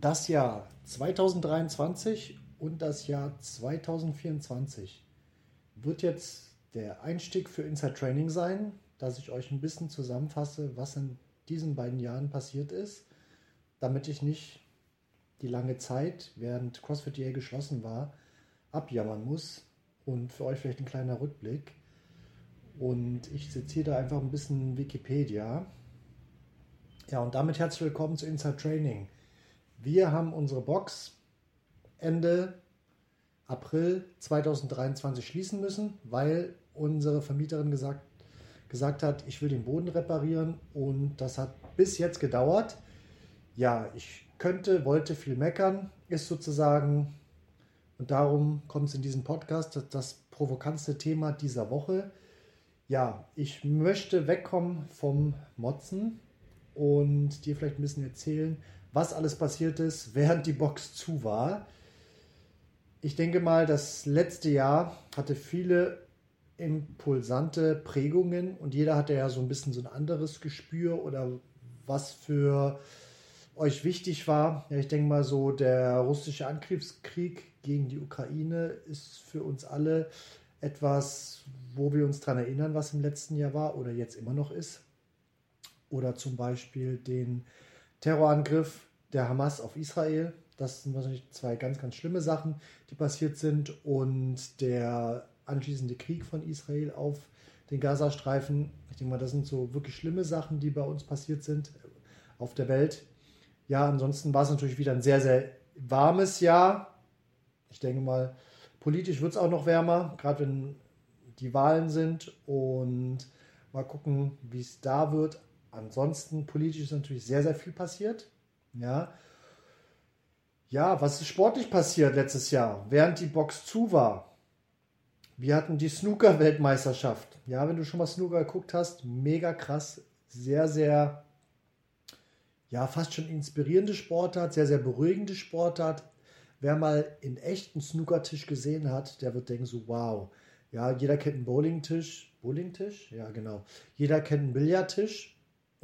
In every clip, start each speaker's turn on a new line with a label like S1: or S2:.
S1: Das Jahr 2023 und das Jahr 2024 wird jetzt der Einstieg für Inside Training sein, dass ich euch ein bisschen zusammenfasse, was in diesen beiden Jahren passiert ist, damit ich nicht die lange Zeit, während CrossFit DA geschlossen war, abjammern muss. Und für euch vielleicht ein kleiner Rückblick. Und ich zitiere da einfach ein bisschen Wikipedia. Ja, und damit herzlich willkommen zu Inside Training. Wir haben unsere Box Ende April 2023 schließen müssen, weil unsere Vermieterin gesagt, gesagt hat, ich will den Boden reparieren und das hat bis jetzt gedauert. Ja, ich könnte, wollte viel meckern, ist sozusagen, und darum kommt es in diesem Podcast, das, das provokantste Thema dieser Woche. Ja, ich möchte wegkommen vom Motzen und dir vielleicht ein bisschen erzählen, was alles passiert ist, während die Box zu war. Ich denke mal, das letzte Jahr hatte viele impulsante Prägungen und jeder hatte ja so ein bisschen so ein anderes Gespür oder was für euch wichtig war. Ja, ich denke mal so, der russische Angriffskrieg gegen die Ukraine ist für uns alle etwas, wo wir uns daran erinnern, was im letzten Jahr war oder jetzt immer noch ist. Oder zum Beispiel den Terrorangriff der Hamas auf Israel. Das sind wahrscheinlich zwei ganz, ganz schlimme Sachen, die passiert sind. Und der anschließende Krieg von Israel auf den Gazastreifen. Ich denke mal, das sind so wirklich schlimme Sachen, die bei uns passiert sind auf der Welt. Ja, ansonsten war es natürlich wieder ein sehr, sehr warmes Jahr. Ich denke mal, politisch wird es auch noch wärmer, gerade wenn die Wahlen sind. Und mal gucken, wie es da wird. Ansonsten politisch ist natürlich sehr, sehr viel passiert. Ja. Ja, was ist sportlich passiert letztes Jahr, während die Box zu war? Wir hatten die Snooker-Weltmeisterschaft. Ja, wenn du schon mal Snooker geguckt hast, mega krass, sehr, sehr, ja, fast schon inspirierende Sportart, sehr, sehr beruhigende Sportart. Wer mal in echten Snookertisch gesehen hat, der wird denken so, wow. Ja, jeder kennt einen Bowlingtisch. Bowlingtisch? Ja, genau. Jeder kennt einen Billardtisch.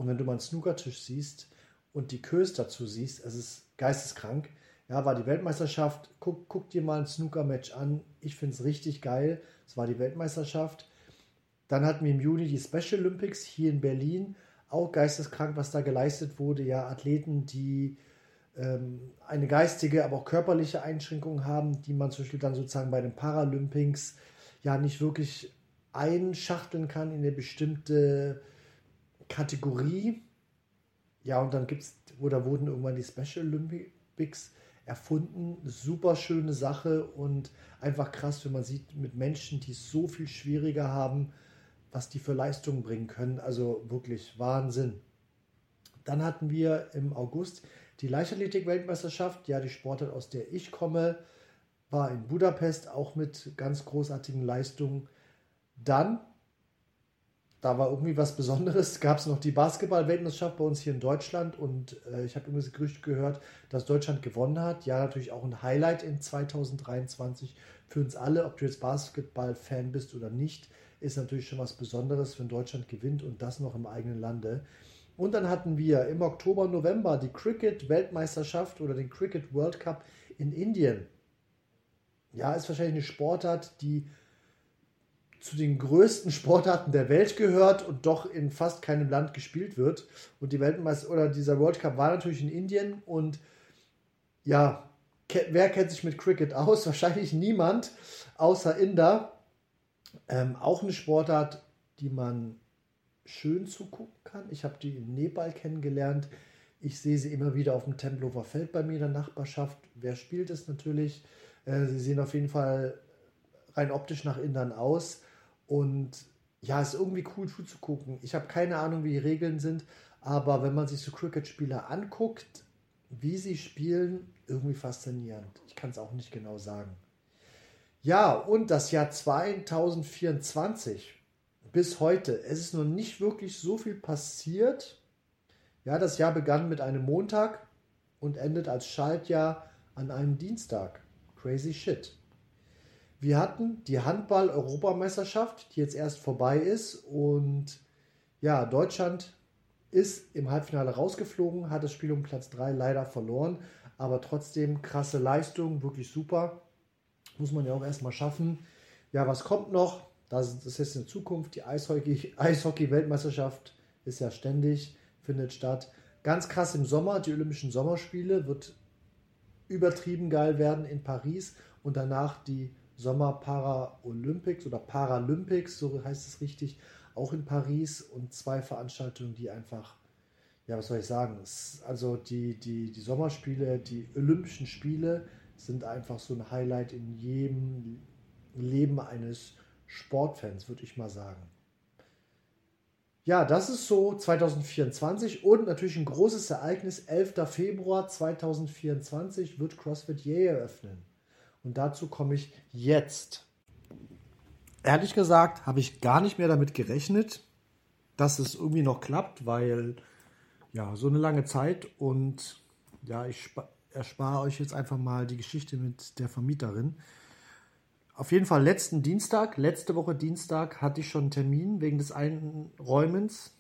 S1: Und wenn du mal einen Snookertisch siehst und die Kös dazu siehst, es ist geisteskrank. Ja, war die Weltmeisterschaft. Guck, guck dir mal ein Snooker-Match an. Ich finde es richtig geil. Es war die Weltmeisterschaft. Dann hatten wir im Juni die Special Olympics hier in Berlin. Auch geisteskrank, was da geleistet wurde. Ja, Athleten, die ähm, eine geistige, aber auch körperliche Einschränkung haben, die man zum Beispiel dann sozusagen bei den Paralympics ja nicht wirklich einschachteln kann in eine bestimmte Kategorie. Ja, und dann gibt's, oder wurden irgendwann die Special Olympics erfunden. Super schöne Sache und einfach krass, wenn man sieht, mit Menschen, die es so viel schwieriger haben, was die für Leistungen bringen können. Also wirklich Wahnsinn. Dann hatten wir im August die Leichtathletik-Weltmeisterschaft. Ja, die Sportart, aus der ich komme, war in Budapest auch mit ganz großartigen Leistungen. Dann da war irgendwie was Besonderes. Gab es noch die Basketball-Weltmeisterschaft bei uns hier in Deutschland und äh, ich habe irgendwie das Gerücht gehört, dass Deutschland gewonnen hat. Ja, natürlich auch ein Highlight in 2023 für uns alle, ob du jetzt Basketball-Fan bist oder nicht, ist natürlich schon was Besonderes, wenn Deutschland gewinnt und das noch im eigenen Lande. Und dann hatten wir im Oktober, November die Cricket-Weltmeisterschaft oder den Cricket World Cup in Indien. Ja, ist wahrscheinlich eine Sportart, die zu den größten Sportarten der Welt gehört und doch in fast keinem Land gespielt wird. Und die Weltmeister oder dieser World Cup war natürlich in Indien und ja, wer kennt sich mit Cricket aus? Wahrscheinlich niemand, außer Inder. Ähm, auch eine Sportart, die man schön zugucken kann. Ich habe die in Nepal kennengelernt. Ich sehe sie immer wieder auf dem Tempelhofer Feld bei mir in der Nachbarschaft. Wer spielt es natürlich? Äh, sie sehen auf jeden Fall rein optisch nach Indern aus. Und ja, ist irgendwie cool zuzugucken. Ich habe keine Ahnung, wie die Regeln sind, aber wenn man sich so Cricket-Spieler anguckt, wie sie spielen, irgendwie faszinierend. Ich kann es auch nicht genau sagen. Ja, und das Jahr 2024 bis heute. Es ist noch nicht wirklich so viel passiert. Ja, das Jahr begann mit einem Montag und endet als Schaltjahr an einem Dienstag. Crazy shit. Wir hatten die Handball-Europameisterschaft, die jetzt erst vorbei ist. Und ja, Deutschland ist im Halbfinale rausgeflogen, hat das Spiel um Platz 3 leider verloren. aber trotzdem krasse Leistung, wirklich super. Muss man ja auch erstmal schaffen. Ja, was kommt noch? Das, ist in Zukunft. Die Eishockey-Weltmeisterschaft ist ja ständig, findet statt. Ganz krass im Sommer, die Olympischen Sommerspiele, wird übertrieben geil werden in Paris und danach die Sommer Paralympics oder Paralympics, so heißt es richtig, auch in Paris und zwei Veranstaltungen, die einfach, ja, was soll ich sagen, also die, die, die Sommerspiele, die Olympischen Spiele sind einfach so ein Highlight in jedem Leben eines Sportfans, würde ich mal sagen. Ja, das ist so 2024 und natürlich ein großes Ereignis. 11. Februar 2024 wird CrossFit Yay eröffnen. Und dazu komme ich jetzt. Ehrlich gesagt habe ich gar nicht mehr damit gerechnet, dass es irgendwie noch klappt, weil ja, so eine lange Zeit und ja, ich erspare euch jetzt einfach mal die Geschichte mit der Vermieterin. Auf jeden Fall letzten Dienstag, letzte Woche Dienstag hatte ich schon einen Termin wegen des Einräumens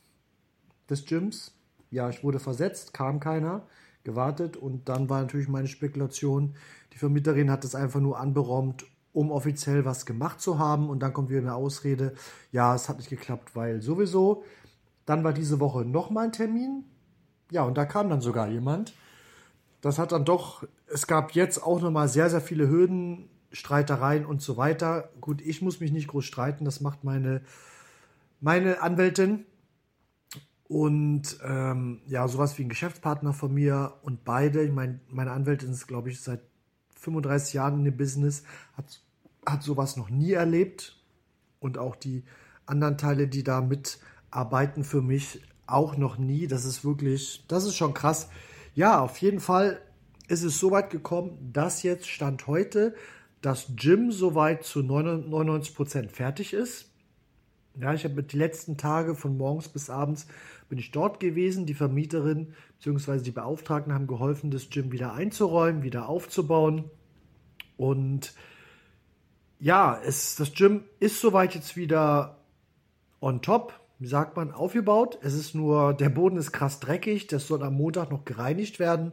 S1: des Gyms. Ja, ich wurde versetzt, kam keiner, gewartet und dann war natürlich meine Spekulation, die Vermieterin hat es einfach nur anberaumt, um offiziell was gemacht zu haben und dann kommt wieder eine Ausrede, ja, es hat nicht geklappt, weil sowieso. Dann war diese Woche nochmal ein Termin. Ja, und da kam dann sogar jemand. Das hat dann doch, es gab jetzt auch nochmal sehr, sehr viele Hürden, Streitereien und so weiter. Gut, ich muss mich nicht groß streiten, das macht meine, meine Anwältin. Und ähm, ja, sowas wie ein Geschäftspartner von mir und beide, ich meine, meine Anwältin ist, glaube ich, seit 35 Jahren in dem Business, hat, hat sowas noch nie erlebt. Und auch die anderen Teile, die da mitarbeiten für mich, auch noch nie. Das ist wirklich, das ist schon krass. Ja, auf jeden Fall ist es so weit gekommen, dass jetzt Stand heute das Gym soweit zu 99 Prozent fertig ist. Ja, ich habe die letzten Tage von morgens bis abends bin ich dort gewesen. Die Vermieterin bzw. die Beauftragten haben geholfen, das Gym wieder einzuräumen, wieder aufzubauen. Und ja, es, das Gym ist soweit jetzt wieder on top, sagt man, aufgebaut. Es ist nur, der Boden ist krass dreckig, das soll am Montag noch gereinigt werden.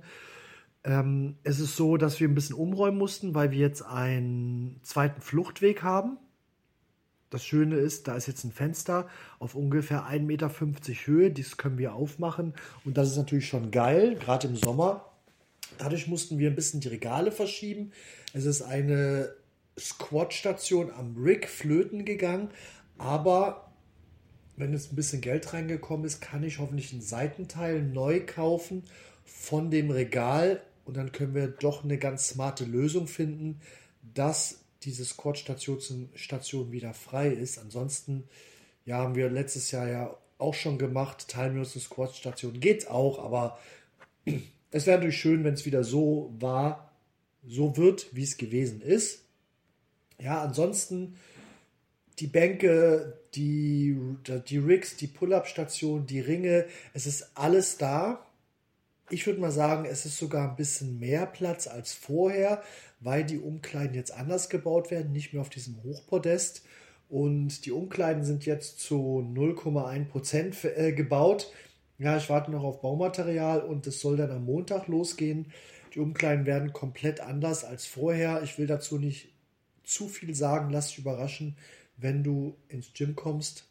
S1: Ähm, es ist so, dass wir ein bisschen umräumen mussten, weil wir jetzt einen zweiten Fluchtweg haben. Das Schöne ist, da ist jetzt ein Fenster auf ungefähr 1,50 Meter Höhe. Dies können wir aufmachen. Und das ist natürlich schon geil, gerade im Sommer. Dadurch mussten wir ein bisschen die Regale verschieben. Es ist eine Squat-Station am Rig flöten gegangen. Aber wenn jetzt ein bisschen Geld reingekommen ist, kann ich hoffentlich ein Seitenteil neu kaufen von dem Regal und dann können wir doch eine ganz smarte Lösung finden, dass diese Squat-Station wieder frei ist. Ansonsten ja, haben wir letztes Jahr ja auch schon gemacht, teilen wir uns eine Squat-Station. Geht auch, aber es wäre natürlich schön, wenn es wieder so war, so wird, wie es gewesen ist. Ja, ansonsten die Bänke, die, die Rigs, die Pull-Up-Station, die Ringe, es ist alles da. Ich würde mal sagen, es ist sogar ein bisschen mehr Platz als vorher, weil die Umkleiden jetzt anders gebaut werden, nicht mehr auf diesem Hochpodest. Und die Umkleiden sind jetzt zu 0,1 Prozent äh, gebaut. Ja, ich warte noch auf Baumaterial und es soll dann am Montag losgehen. Die Umkleiden werden komplett anders als vorher. Ich will dazu nicht zu viel sagen. Lass dich überraschen, wenn du ins Gym kommst.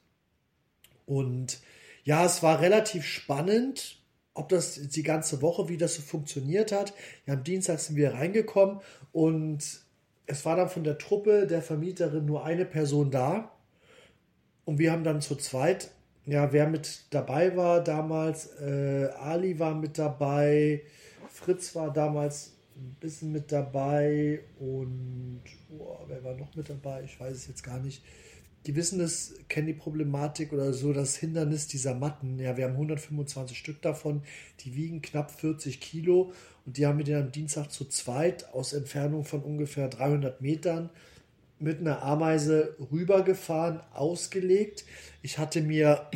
S1: Und ja, es war relativ spannend ob das die ganze Woche, wie das so funktioniert hat. Ja, am Dienstag sind wir reingekommen und es war dann von der Truppe der Vermieterin nur eine Person da. Und wir haben dann zu zweit, ja, wer mit dabei war damals, äh, Ali war mit dabei, Fritz war damals ein bisschen mit dabei und oh, wer war noch mit dabei? Ich weiß es jetzt gar nicht die wissen es, kennen die Problematik oder so, das Hindernis dieser Matten. Ja, wir haben 125 Stück davon, die wiegen knapp 40 Kilo und die haben wir dann am Dienstag zu zweit aus Entfernung von ungefähr 300 Metern mit einer Ameise rübergefahren, ausgelegt. Ich hatte mir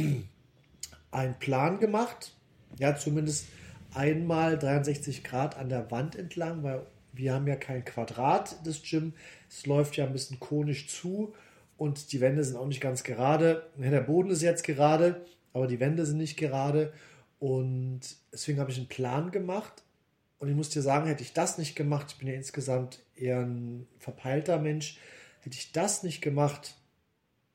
S1: einen Plan gemacht, ja, zumindest einmal 63 Grad an der Wand entlang, weil wir haben ja kein Quadrat des Gym. Es läuft ja ein bisschen konisch zu und die Wände sind auch nicht ganz gerade. der Boden ist jetzt gerade, aber die Wände sind nicht gerade. Und deswegen habe ich einen Plan gemacht Und ich muss dir sagen, hätte ich das nicht gemacht, ich bin ja insgesamt eher ein verpeilter Mensch, hätte ich das nicht gemacht,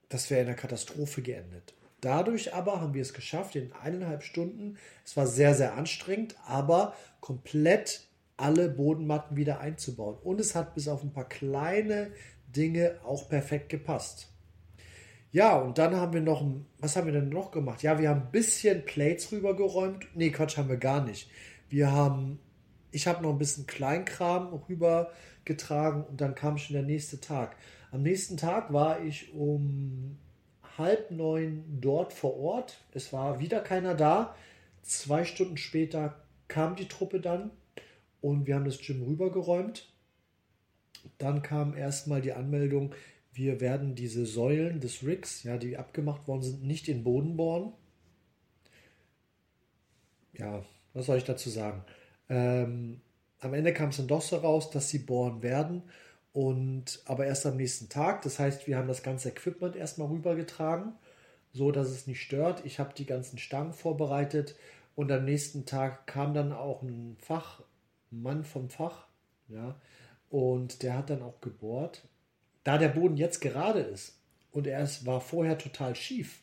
S1: das wäre in einer Katastrophe geendet. Dadurch aber haben wir es geschafft, in eineinhalb Stunden, es war sehr, sehr anstrengend, aber komplett alle Bodenmatten wieder einzubauen. Und es hat bis auf ein paar kleine Dinge auch perfekt gepasst. Ja, und dann haben wir noch, was haben wir denn noch gemacht? Ja, wir haben ein bisschen Plates rübergeräumt. Nee, Quatsch, haben wir gar nicht. Wir haben, ich habe noch ein bisschen Kleinkram rübergetragen und dann kam schon der nächste Tag. Am nächsten Tag war ich um halb neun dort vor Ort. Es war wieder keiner da. Zwei Stunden später kam die Truppe dann und wir haben das Gym rübergeräumt. Dann kam erstmal die Anmeldung, wir werden diese Säulen des Rigs, ja, die abgemacht worden sind, nicht in Boden bohren. Ja, was soll ich dazu sagen? Ähm, am Ende kam es dann doch so raus, dass sie bohren werden und aber erst am nächsten Tag. Das heißt, wir haben das ganze Equipment erstmal rübergetragen, so dass es nicht stört. Ich habe die ganzen Stangen vorbereitet und am nächsten Tag kam dann auch ein Fachmann vom Fach, ja, und der hat dann auch gebohrt. Da der Boden jetzt gerade ist und er war vorher total schief,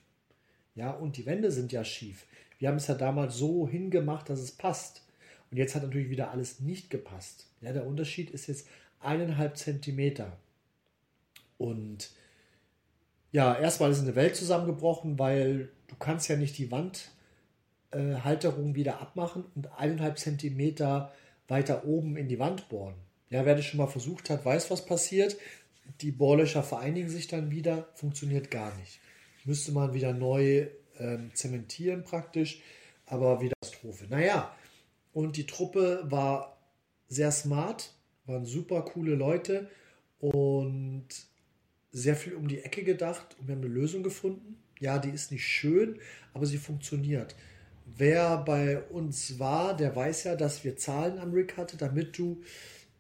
S1: ja, und die Wände sind ja schief. Wir haben es ja damals so hingemacht, dass es passt. Und jetzt hat natürlich wieder alles nicht gepasst. Ja, der Unterschied ist jetzt eineinhalb Zentimeter. Und ja, erstmal ist eine Welt zusammengebrochen, weil du kannst ja nicht die Wandhalterung äh, wieder abmachen und eineinhalb Zentimeter weiter oben in die Wand bohren. Ja, wer das schon mal versucht hat, weiß, was passiert. Die Bohrlöcher vereinigen sich dann wieder, funktioniert gar nicht. Müsste man wieder neu ähm, zementieren praktisch, aber wieder Katastrophe. Naja, und die Truppe war sehr smart, waren super coole Leute und sehr viel um die Ecke gedacht und wir haben eine Lösung gefunden. Ja, die ist nicht schön, aber sie funktioniert. Wer bei uns war, der weiß ja, dass wir Zahlen am Rig hatte, damit du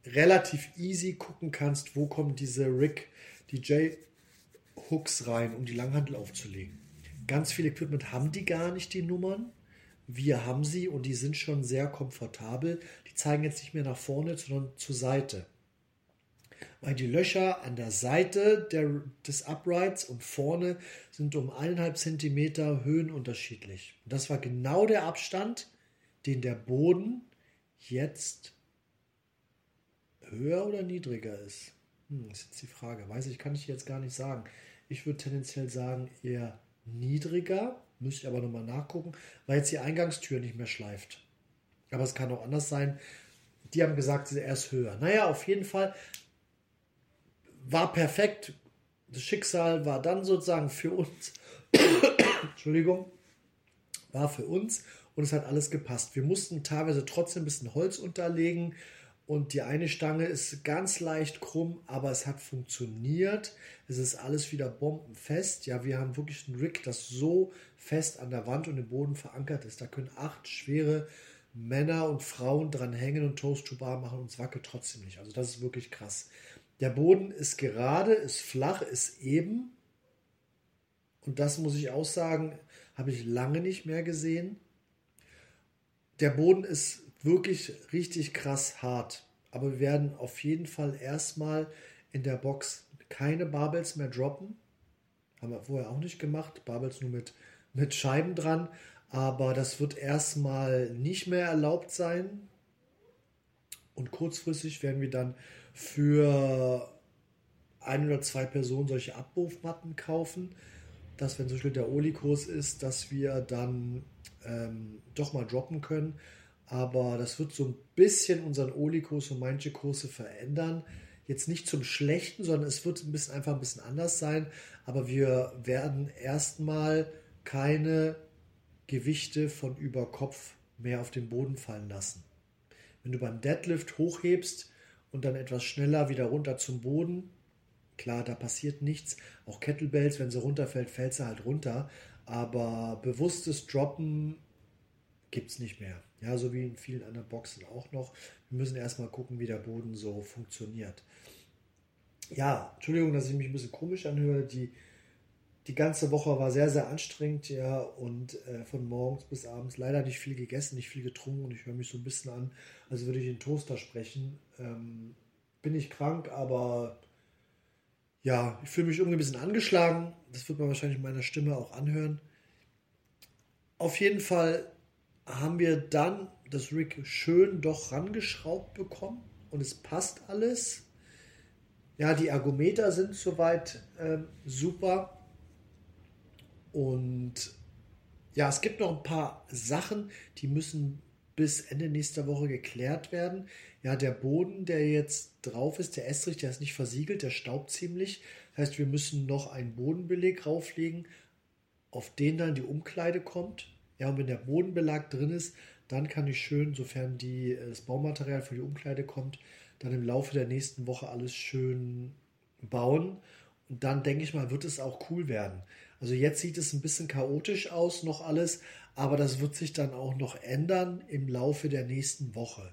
S1: relativ easy gucken kannst, wo kommen diese Rig, die J-Hooks rein, um die Langhandel aufzulegen. Ganz viele Equipment haben die gar nicht, die Nummern. Wir haben sie und die sind schon sehr komfortabel. Die zeigen jetzt nicht mehr nach vorne, sondern zur Seite. Weil die Löcher an der Seite der, des Uprights und vorne sind um 1,5 cm Höhen unterschiedlich. Und das war genau der Abstand, den der Boden jetzt höher oder niedriger ist. Hm, ist jetzt die Frage. Weiß ich, kann ich jetzt gar nicht sagen. Ich würde tendenziell sagen eher niedriger, müsste ich aber nochmal nachgucken, weil jetzt die Eingangstür nicht mehr schleift. Aber es kann auch anders sein. Die haben gesagt, er ist höher. Naja, auf jeden Fall war perfekt. Das Schicksal war dann sozusagen für uns. Entschuldigung. War für uns und es hat alles gepasst. Wir mussten teilweise trotzdem ein bisschen Holz unterlegen und die eine Stange ist ganz leicht krumm, aber es hat funktioniert. Es ist alles wieder bombenfest. Ja, wir haben wirklich ein Rig, das so fest an der Wand und im Boden verankert ist. Da können acht schwere Männer und Frauen dran hängen und Toast to Bar machen und es wackelt trotzdem nicht. Also das ist wirklich krass. Der Boden ist gerade, ist flach, ist eben. Und das muss ich auch sagen, habe ich lange nicht mehr gesehen. Der Boden ist wirklich richtig krass hart. Aber wir werden auf jeden Fall erstmal in der Box keine Barbels mehr droppen. Haben wir vorher auch nicht gemacht. Barbels nur mit, mit Scheiben dran. Aber das wird erstmal nicht mehr erlaubt sein. Und kurzfristig werden wir dann für ein oder zwei Personen solche Abrufmatten kaufen. Dass, wenn zum Beispiel der Oli-Kurs ist, dass wir dann ähm, doch mal droppen können aber das wird so ein bisschen unseren Oli-Kurs und manche Kurse verändern. Jetzt nicht zum Schlechten, sondern es wird ein bisschen einfach ein bisschen anders sein. Aber wir werden erstmal keine Gewichte von über Kopf mehr auf den Boden fallen lassen. Wenn du beim Deadlift hochhebst und dann etwas schneller wieder runter zum Boden, klar, da passiert nichts. Auch Kettlebells, wenn sie runterfällt, fällt sie halt runter. Aber bewusstes Droppen gibt es nicht mehr. Ja, so wie in vielen anderen Boxen auch noch. Wir müssen erstmal gucken, wie der Boden so funktioniert. Ja, Entschuldigung, dass ich mich ein bisschen komisch anhöre. Die
S2: die ganze Woche war sehr, sehr anstrengend, ja, und äh, von morgens bis abends leider nicht viel gegessen, nicht viel getrunken und ich höre mich so ein bisschen an, als würde ich in Toaster sprechen. Ähm, bin ich krank, aber ja, ich fühle mich irgendwie ein bisschen angeschlagen. Das wird man wahrscheinlich in meiner Stimme auch anhören. Auf jeden Fall haben wir dann das Rig schön doch rangeschraubt bekommen und es passt alles. Ja, die Ergometer sind soweit äh, super. Und ja, es gibt noch ein paar Sachen, die müssen bis Ende nächster Woche geklärt werden. Ja, der Boden, der jetzt drauf ist, der Estrich, der ist nicht versiegelt, der staubt ziemlich. Das heißt, wir müssen noch einen Bodenbeleg rauflegen, auf den dann die Umkleide kommt. Ja, und wenn der Bodenbelag drin ist, dann kann ich schön, sofern die, äh, das Baumaterial für die Umkleide kommt, dann im Laufe der nächsten Woche alles schön bauen. Und dann denke ich mal, wird es auch cool werden. Also jetzt sieht es ein bisschen chaotisch aus, noch alles, aber das wird sich dann auch noch ändern im Laufe der nächsten Woche.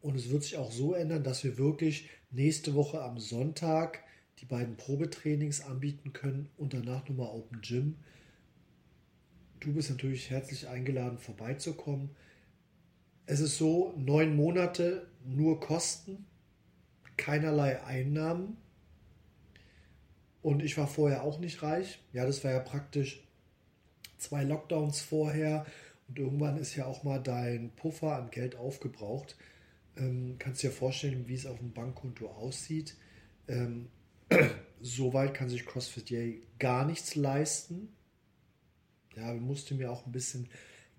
S2: Und es wird sich auch so ändern, dass wir wirklich nächste Woche am Sonntag die beiden Probetrainings anbieten können und danach nochmal Open Gym. Du bist natürlich herzlich eingeladen, vorbeizukommen. Es ist so, neun Monate nur Kosten, keinerlei Einnahmen. Und ich war vorher auch nicht reich. Ja, das war ja praktisch zwei Lockdowns vorher. Und irgendwann ist ja auch mal dein Puffer an Geld aufgebraucht. Ähm, kannst dir vorstellen, wie es auf dem Bankkonto aussieht. Ähm, Soweit kann sich CrossFit Yay gar nichts leisten. Ja, musste mir auch ein bisschen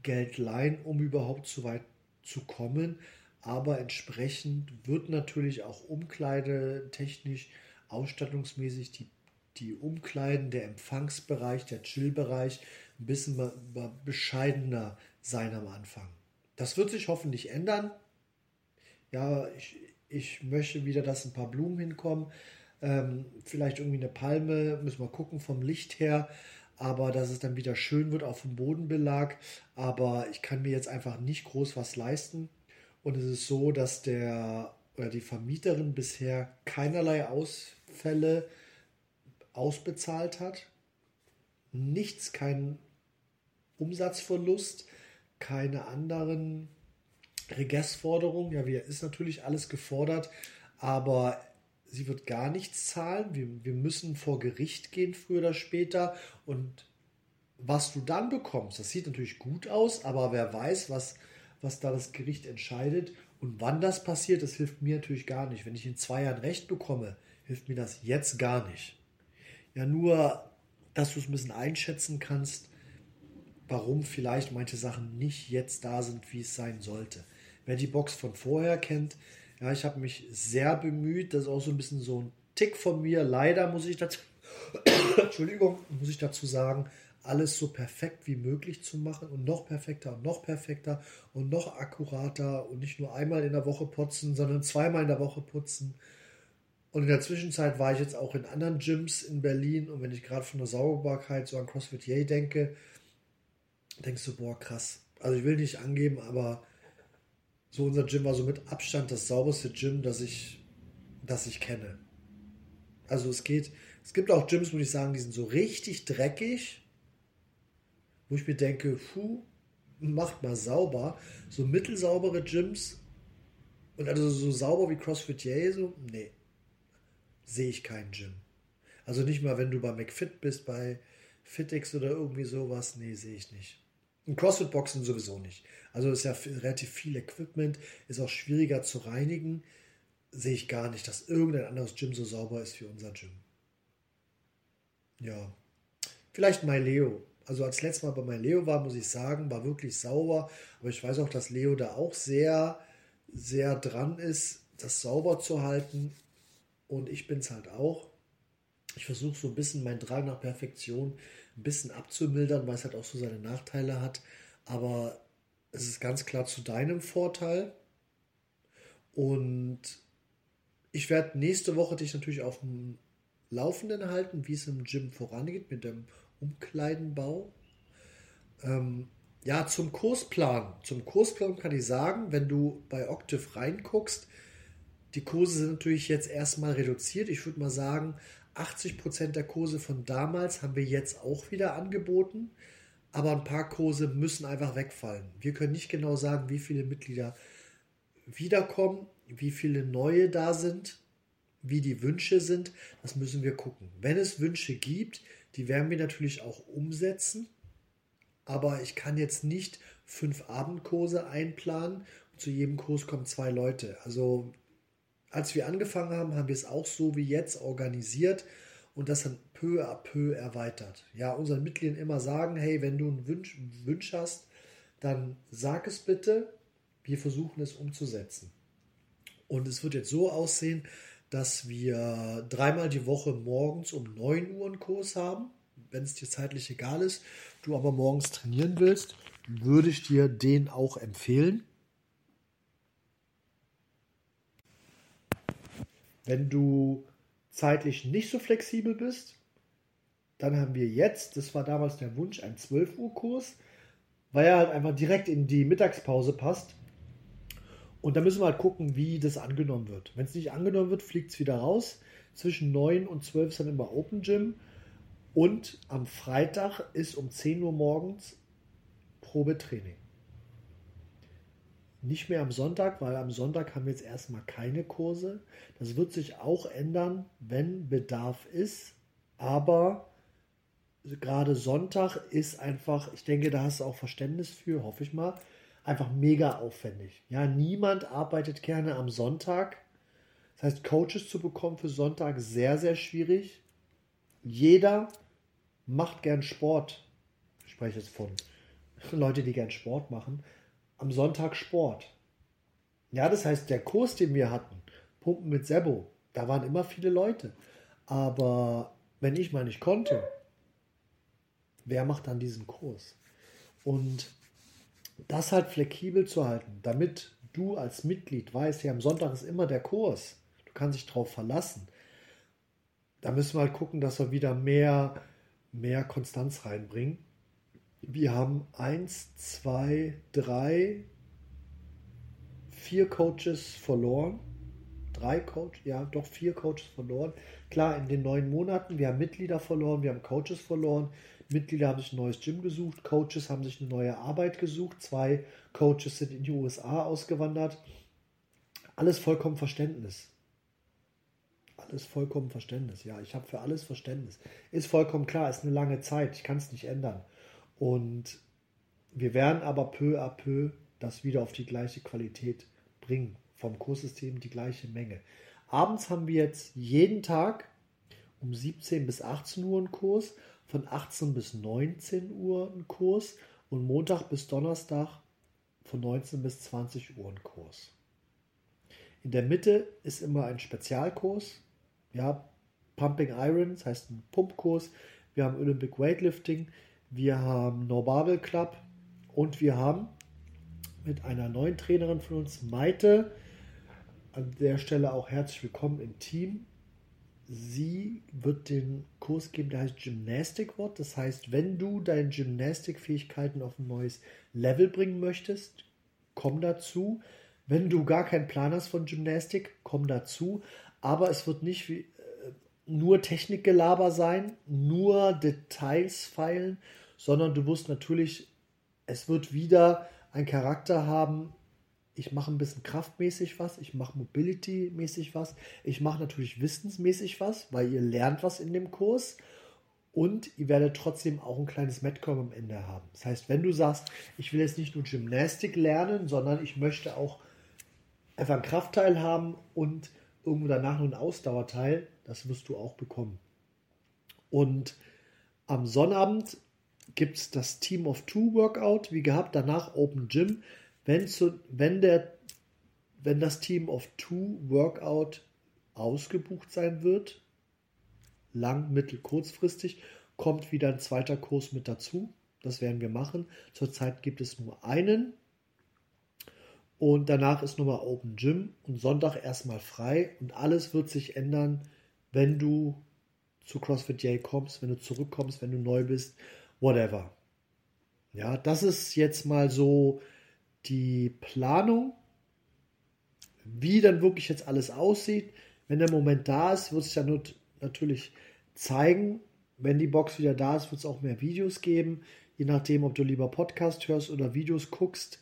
S2: Geld leihen, um überhaupt so weit zu kommen. Aber entsprechend wird natürlich auch umkleidetechnisch, ausstattungsmäßig die die Umkleiden, der Empfangsbereich, der Chillbereich ein bisschen bescheidener sein am Anfang. Das wird sich hoffentlich ändern. Ja, ich, ich möchte wieder, dass ein paar Blumen hinkommen. Ähm, vielleicht irgendwie eine Palme, müssen wir gucken vom Licht her. Aber dass es dann wieder schön wird auf dem Bodenbelag. Aber ich kann mir jetzt einfach nicht groß was leisten. Und es ist so, dass der oder die Vermieterin bisher keinerlei Ausfälle ausbezahlt hat. Nichts, kein Umsatzverlust, keine anderen Regressforderungen. Ja, wir ist natürlich alles gefordert, aber sie wird gar nichts zahlen. Wir, wir müssen vor Gericht gehen, früher oder später. Und was du dann bekommst, das sieht natürlich gut aus, aber wer weiß, was, was da das Gericht entscheidet und wann das passiert, das hilft mir natürlich gar nicht. Wenn ich in zwei Jahren Recht bekomme, hilft mir das jetzt gar nicht ja nur, dass du es ein bisschen einschätzen kannst, warum vielleicht manche Sachen nicht jetzt da sind, wie es sein sollte. Wer die Box von vorher kennt, ja, ich habe mich sehr bemüht, das ist auch so ein bisschen so ein Tick von mir. Leider muss ich dazu, Entschuldigung, muss ich dazu sagen, alles so perfekt wie möglich zu machen und noch perfekter und noch perfekter und noch akkurater und nicht nur einmal in der Woche putzen, sondern zweimal in der Woche putzen und in der Zwischenzeit war ich jetzt auch in anderen Gyms in Berlin und wenn ich gerade von der Sauberkeit so an CrossFit Yay denke, denkst du, boah, krass. Also ich will nicht angeben, aber so unser Gym war so mit Abstand das sauberste Gym, das ich, das ich kenne. Also es geht, es gibt auch Gyms, muss ich sagen, die sind so richtig dreckig, wo ich mir denke, puh, macht mal sauber. So mittelsaubere Gyms und also so sauber wie CrossFit Yay, so, nee sehe ich kein Gym. Also nicht mal, wenn du bei McFit bist, bei FitX oder irgendwie sowas. Nee, sehe ich nicht. Und CrossFit-Boxen sowieso nicht. Also ist ja relativ viel Equipment, ist auch schwieriger zu reinigen. Sehe ich gar nicht, dass irgendein anderes Gym so sauber ist wie unser Gym. Ja. Vielleicht MyLeo. Also als letztes Mal bei MyLeo war, muss ich sagen, war wirklich sauber. Aber ich weiß auch, dass Leo da auch sehr, sehr dran ist, das sauber zu halten. Und ich bin es halt auch. Ich versuche so ein bisschen meinen Drang nach Perfektion ein bisschen abzumildern, weil es halt auch so seine Nachteile hat. Aber es ist ganz klar zu deinem Vorteil. Und ich werde nächste Woche dich natürlich auf dem Laufenden halten, wie es im Gym vorangeht mit dem Umkleidenbau. Ähm, ja, zum Kursplan. Zum Kursplan kann ich sagen, wenn du bei Octave reinguckst, die Kurse sind natürlich jetzt erstmal reduziert. Ich würde mal sagen, 80% der Kurse von damals haben wir jetzt auch wieder angeboten, aber ein paar Kurse müssen einfach wegfallen. Wir können nicht genau sagen, wie viele Mitglieder wiederkommen, wie viele neue da sind, wie die Wünsche sind. Das müssen wir gucken. Wenn es Wünsche gibt, die werden wir natürlich auch umsetzen, aber ich kann jetzt nicht fünf Abendkurse einplanen. Zu jedem Kurs kommen zwei Leute. Also als wir angefangen haben, haben wir es auch so wie jetzt organisiert und das dann peu à peu erweitert. Ja, unseren Mitgliedern immer sagen, hey, wenn du einen Wunsch, Wunsch hast, dann sag es bitte. Wir versuchen es umzusetzen. Und es wird jetzt so aussehen, dass wir dreimal die Woche morgens um 9 Uhr einen Kurs haben. Wenn es dir zeitlich egal ist, du aber morgens trainieren willst, würde ich dir den auch empfehlen. Wenn du zeitlich nicht so flexibel bist, dann haben wir jetzt, das war damals der Wunsch, einen 12 Uhr Kurs, weil er halt einfach direkt in die Mittagspause passt. Und da müssen wir halt gucken, wie das angenommen wird. Wenn es nicht angenommen wird, fliegt es wieder raus. Zwischen 9 und 12 ist dann immer Open Gym. Und am Freitag ist um 10 Uhr morgens Probetraining. Nicht mehr am Sonntag, weil am Sonntag haben wir jetzt erstmal keine Kurse. Das wird sich auch ändern, wenn Bedarf ist. Aber gerade Sonntag ist einfach, ich denke, da hast du auch Verständnis für, hoffe ich mal, einfach mega aufwendig. Ja, niemand arbeitet gerne am Sonntag. Das heißt, Coaches zu bekommen für Sonntag sehr, sehr schwierig. Jeder macht gern Sport. Ich spreche jetzt von Leute, die gern Sport machen am Sonntag Sport. Ja, das heißt, der Kurs, den wir hatten, Pumpen mit Sebo, da waren immer viele Leute. Aber wenn ich mal nicht konnte, wer macht dann diesen Kurs? Und das halt flexibel zu halten, damit du als Mitglied weißt, ja, am Sonntag ist immer der Kurs. Du kannst dich darauf verlassen. Da müssen wir halt gucken, dass wir wieder mehr, mehr Konstanz reinbringen wir haben eins, zwei, drei, vier Coaches verloren. Drei Coaches, ja, doch vier Coaches verloren. Klar, in den neun Monaten, wir haben Mitglieder verloren, wir haben Coaches verloren. Mitglieder haben sich ein neues Gym gesucht, Coaches haben sich eine neue Arbeit gesucht, zwei Coaches sind in die USA ausgewandert. Alles vollkommen Verständnis. Alles vollkommen Verständnis. Ja, ich habe für alles Verständnis. Ist vollkommen klar, ist eine lange Zeit, ich kann es nicht ändern. Und wir werden aber peu à peu das wieder auf die gleiche Qualität bringen. Vom Kurssystem die gleiche Menge. Abends haben wir jetzt jeden Tag um 17 bis 18 Uhr einen Kurs, von 18 bis 19 Uhr einen Kurs und Montag bis Donnerstag von 19 bis 20 Uhr einen Kurs. In der Mitte ist immer ein Spezialkurs. Ja, Pumping Iron, das heißt ein Pumpkurs. Wir haben Olympic Weightlifting wir haben No Barbell Club und wir haben mit einer neuen Trainerin von uns, Maite, an der Stelle auch herzlich willkommen im Team. Sie wird den Kurs geben, der heißt Gymnastic Wort. Das heißt, wenn du deine Gymnastikfähigkeiten auf ein neues Level bringen möchtest, komm dazu. Wenn du gar keinen Plan hast von Gymnastik, komm dazu. Aber es wird nicht wie, nur Technikgelaber sein, nur Details feilen, sondern du wirst natürlich, es wird wieder ein Charakter haben, ich mache ein bisschen kraftmäßig was, ich mache mobility-mäßig was, ich mache natürlich wissensmäßig was, weil ihr lernt was in dem Kurs und ihr werdet trotzdem auch ein kleines Metcom am Ende haben. Das heißt, wenn du sagst, ich will jetzt nicht nur Gymnastik lernen, sondern ich möchte auch einfach einen Kraftteil haben und irgendwo danach nur ein Ausdauerteil, das wirst du auch bekommen. Und am Sonnabend gibt es das Team of Two Workout, wie gehabt, danach Open Gym. Wenn, zu, wenn, der, wenn das Team of Two Workout ausgebucht sein wird, lang, mittel, kurzfristig, kommt wieder ein zweiter Kurs mit dazu. Das werden wir machen. Zurzeit gibt es nur einen und danach ist nochmal Open Gym und Sonntag erstmal frei. Und alles wird sich ändern, wenn du zu CrossFit J kommst, wenn du zurückkommst, wenn du neu bist, whatever. Ja, das ist jetzt mal so die Planung, wie dann wirklich jetzt alles aussieht. Wenn der Moment da ist, wird sich ja nur natürlich zeigen. Wenn die Box wieder da ist, wird es auch mehr Videos geben. Je nachdem, ob du lieber Podcast hörst oder Videos guckst.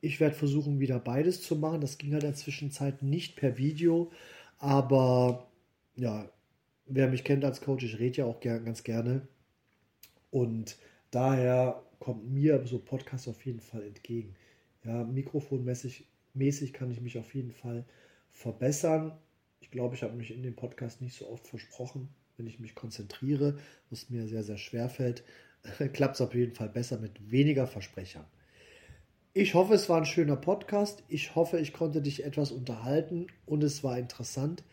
S2: Ich werde versuchen, wieder beides zu machen. Das ging halt in der Zwischenzeit nicht per Video. Aber ja, wer mich kennt als Coach, ich rede ja auch gern, ganz gerne. Und daher kommt mir so Podcast auf jeden Fall entgegen. Ja, mikrofonmäßig mäßig kann ich mich auf jeden Fall verbessern. Ich glaube, ich habe mich in dem Podcast nicht so oft versprochen. Wenn ich mich konzentriere, was mir sehr, sehr schwer fällt, klappt es auf jeden Fall besser mit weniger Versprechern. Ich hoffe, es war ein schöner Podcast. Ich hoffe, ich konnte dich etwas unterhalten und es war interessant.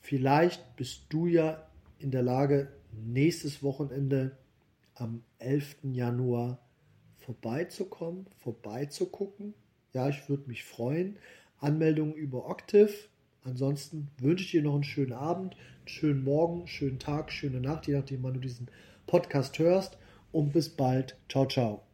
S2: Vielleicht bist du ja in der Lage, nächstes Wochenende am 11. Januar vorbeizukommen, vorbeizugucken. Ja, ich würde mich freuen. Anmeldungen über Octave. Ansonsten wünsche ich dir noch einen schönen Abend, einen schönen Morgen, schönen Tag, schöne Nacht, je nachdem, wann du diesen Podcast hörst. Und bis bald. Ciao, ciao.